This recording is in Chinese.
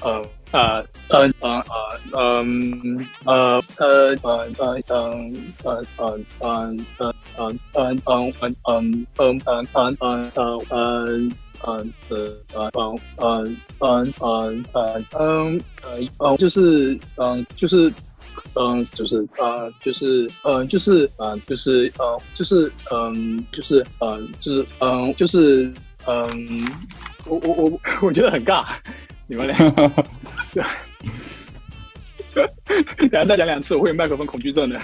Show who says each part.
Speaker 1: 呃呃呃呃呃嗯呃呃呃呃嗯呃呃呃呃呃呃嗯嗯嗯嗯嗯嗯嗯嗯嗯呃呃嗯嗯嗯嗯嗯嗯就是嗯就是嗯就是呃就是嗯就是嗯就是嗯就是嗯就是嗯就是嗯就是嗯我我我我觉得很尬。你们俩，然后再讲两次，我会有麦克风恐惧症的。